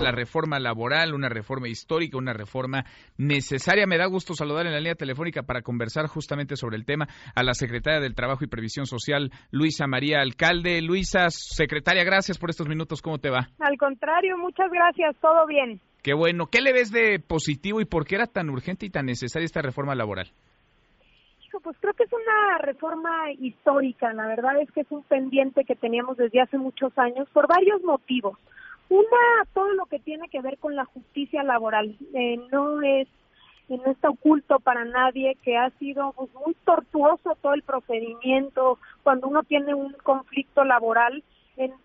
La reforma laboral, una reforma histórica, una reforma necesaria. Me da gusto saludar en la línea telefónica para conversar justamente sobre el tema a la secretaria del Trabajo y Previsión Social, Luisa María Alcalde. Luisa, secretaria, gracias por estos minutos. ¿Cómo te va? Al contrario, muchas gracias. Todo bien. Qué bueno. ¿Qué le ves de positivo y por qué era tan urgente y tan necesaria esta reforma laboral? pues creo que es una reforma histórica. La verdad es que es un pendiente que teníamos desde hace muchos años por varios motivos. Una, todo lo que tiene que ver con la justicia laboral. Eh, no es no está oculto para nadie que ha sido pues, muy tortuoso todo el procedimiento cuando uno tiene un conflicto laboral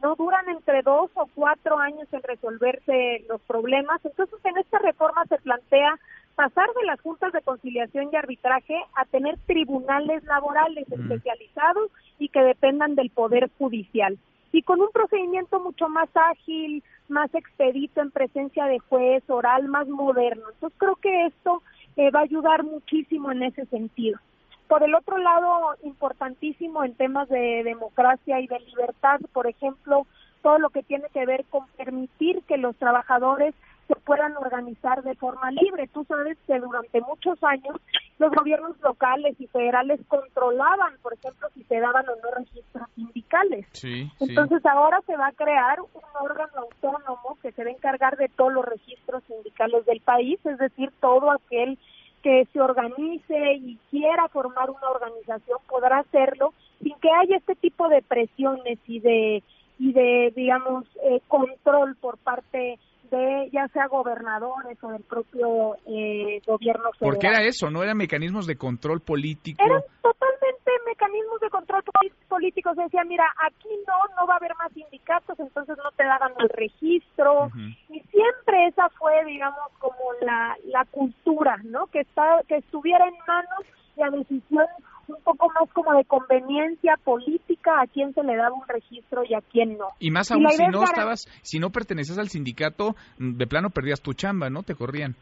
no duran entre dos o cuatro años en resolverse los problemas. Entonces, en esta reforma se plantea pasar de las juntas de conciliación y arbitraje a tener tribunales laborales especializados y que dependan del Poder Judicial. Y con un procedimiento mucho más ágil, más expedito en presencia de juez, oral, más moderno. Entonces creo que esto eh, va a ayudar muchísimo en ese sentido. Por el otro lado, importantísimo en temas de democracia y de libertad, por ejemplo, todo lo que tiene que ver con permitir que los trabajadores se puedan organizar de forma libre. Tú sabes que durante muchos años los gobiernos locales y federales controlaban, por ejemplo, si se daban o no registros sindicales. Sí, Entonces ahora se va a crear un órgano autónomo que se va a encargar de todos los registros sindicales del país, es decir, todo aquel que se organice y quiera formar una organización podrá hacerlo sin que haya este tipo de presiones y de y de digamos eh, control por parte de ya sea gobernadores o del propio eh, gobierno federal. ¿Por qué era eso? ¿No eran mecanismos de control político? Eran totalmente mecanismos de control político. Se decía, mira, aquí no, no va a haber más sindicatos, entonces no te daban el registro. Y siempre esa fue, digamos, como la, la cultura, ¿no? Que, está, que estuviera en manos la decisión un poco más como de conveniencia política a quién se le daba un registro y a quién no. Y más aún si no estabas, si no perteneces al sindicato, de plano perdías tu chamba, ¿no? Te corrían.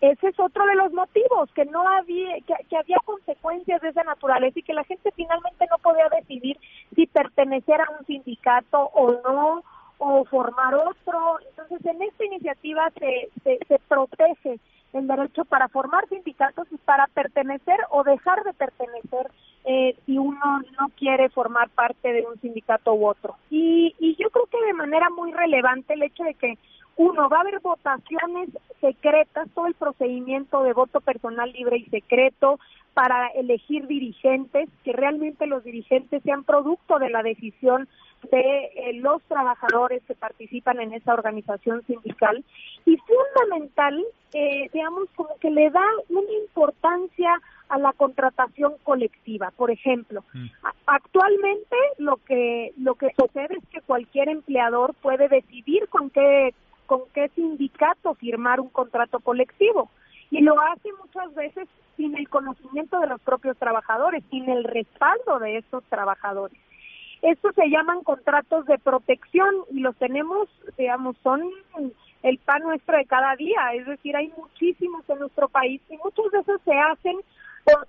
Ese es otro de los motivos, que no había, que, que había consecuencias de esa naturaleza y que la gente finalmente no podía decidir si pertenecer a un sindicato o no, o formar otro. Entonces, en esta iniciativa se, se, se protege el derecho para formar sindicatos y para pertenecer o dejar de pertenecer eh, si uno no quiere formar parte de un sindicato u otro. Y, y yo creo que de manera muy relevante el hecho de que uno, va a haber votaciones secretas, todo el procedimiento de voto personal libre y secreto para elegir dirigentes, que realmente los dirigentes sean producto de la decisión de eh, los trabajadores que participan en esa organización sindical. Y fundamental, eh, digamos, como que le da una importancia a la contratación colectiva. Por ejemplo, mm. actualmente lo que lo que sucede es que cualquier empleador puede decidir con qué con qué sindicato firmar un contrato colectivo y lo hace muchas veces sin el conocimiento de los propios trabajadores, sin el respaldo de esos trabajadores. Estos se llaman contratos de protección y los tenemos, digamos, son el pan nuestro de cada día, es decir, hay muchísimos en nuestro país y muchos de esos se hacen por,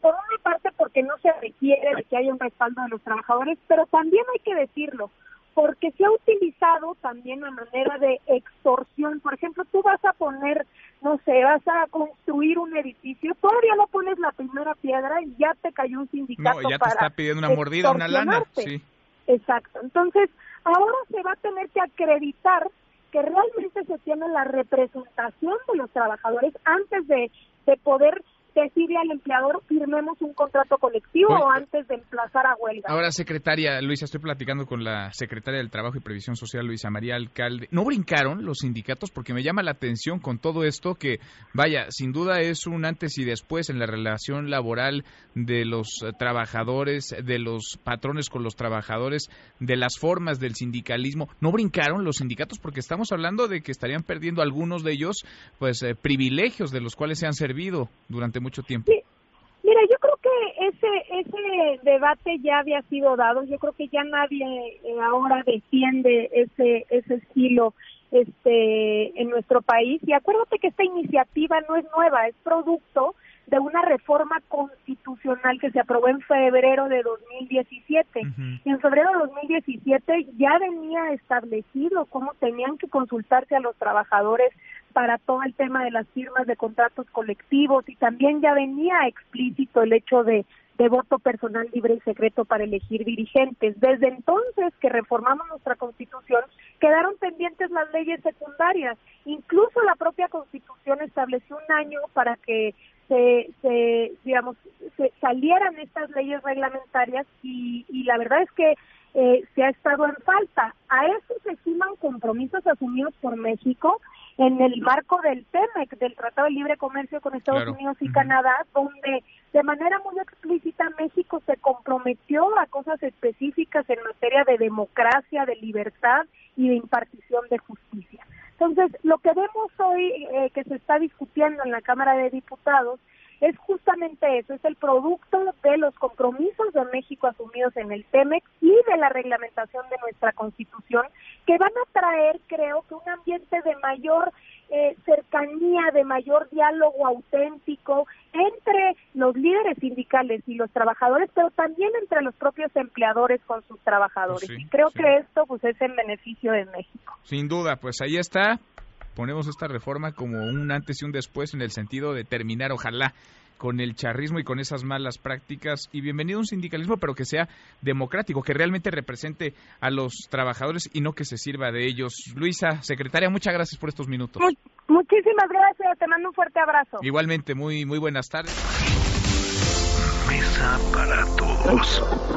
por, una parte porque no se requiere de que haya un respaldo de los trabajadores, pero también hay que decirlo, porque se ha utilizado también a manera de extorsión. Por ejemplo, tú vas a poner, no sé, vas a construir un edificio, todavía no pones la primera piedra y ya te cayó un sindicato no, ya te está pidiendo una mordida, una lana. Sí. Exacto. Entonces, ahora se va a tener que acreditar que realmente se tiene la representación de los trabajadores antes de, de poder decirle al empleador firmemos un contrato colectivo o antes de emplazar a huelga. Ahora, secretaria, Luisa, estoy platicando con la secretaria del Trabajo y Previsión Social, Luisa María Alcalde. ¿No brincaron los sindicatos? Porque me llama la atención con todo esto que, vaya, sin duda es un antes y después en la relación laboral de los trabajadores, de los patrones con los trabajadores, de las formas del sindicalismo. ¿No brincaron los sindicatos? Porque estamos hablando de que estarían perdiendo algunos de ellos, pues, eh, privilegios de los cuales se han servido durante mucho tiempo. Mira, yo creo que ese ese debate ya había sido dado. Yo creo que ya nadie eh, ahora defiende ese ese estilo este en nuestro país. Y acuérdate que esta iniciativa no es nueva, es producto de una reforma constitucional que se aprobó en febrero de 2017. Y en febrero de 2017 ya venía establecido cómo tenían que consultarse a los trabajadores para todo el tema de las firmas de contratos colectivos y también ya venía explícito el hecho de voto personal libre y secreto para elegir dirigentes. Desde entonces que reformamos nuestra constitución, quedaron pendientes las leyes secundarias. Incluso la propia constitución estableció un año para que se, se digamos, se salieran estas leyes reglamentarias y, y la verdad es que eh, se ha estado en falta. A eso se suman compromisos asumidos por México en el marco del TEMEC, del Tratado de Libre Comercio con Estados Unidos y Canadá, donde de manera muy explícita México se comprometió a cosas específicas en materia de democracia, de libertad y de impartición de justicia. Entonces, lo que vemos hoy eh, que se está discutiendo en la Cámara de Diputados es justamente eso, es el producto de los compromisos de México asumidos en el TEMEC y de la reglamentación de nuestra Constitución, que van a traer, creo que, un ambiente de mayor eh, cercanía, de mayor diálogo auténtico entre los líderes sindicales y los trabajadores, pero también entre los propios empleadores con sus trabajadores. y creo que esto pues es en beneficio de México. Sin duda, pues ahí está ponemos esta reforma como un antes y un después en el sentido de terminar, ojalá, con el charrismo y con esas malas prácticas. Y bienvenido a un sindicalismo, pero que sea democrático, que realmente represente a los trabajadores y no que se sirva de ellos. Luisa, secretaria, muchas gracias por estos minutos. muchísimas gracias, te mando un fuerte abrazo. Igualmente, muy, muy buenas tardes. Mesa para todos.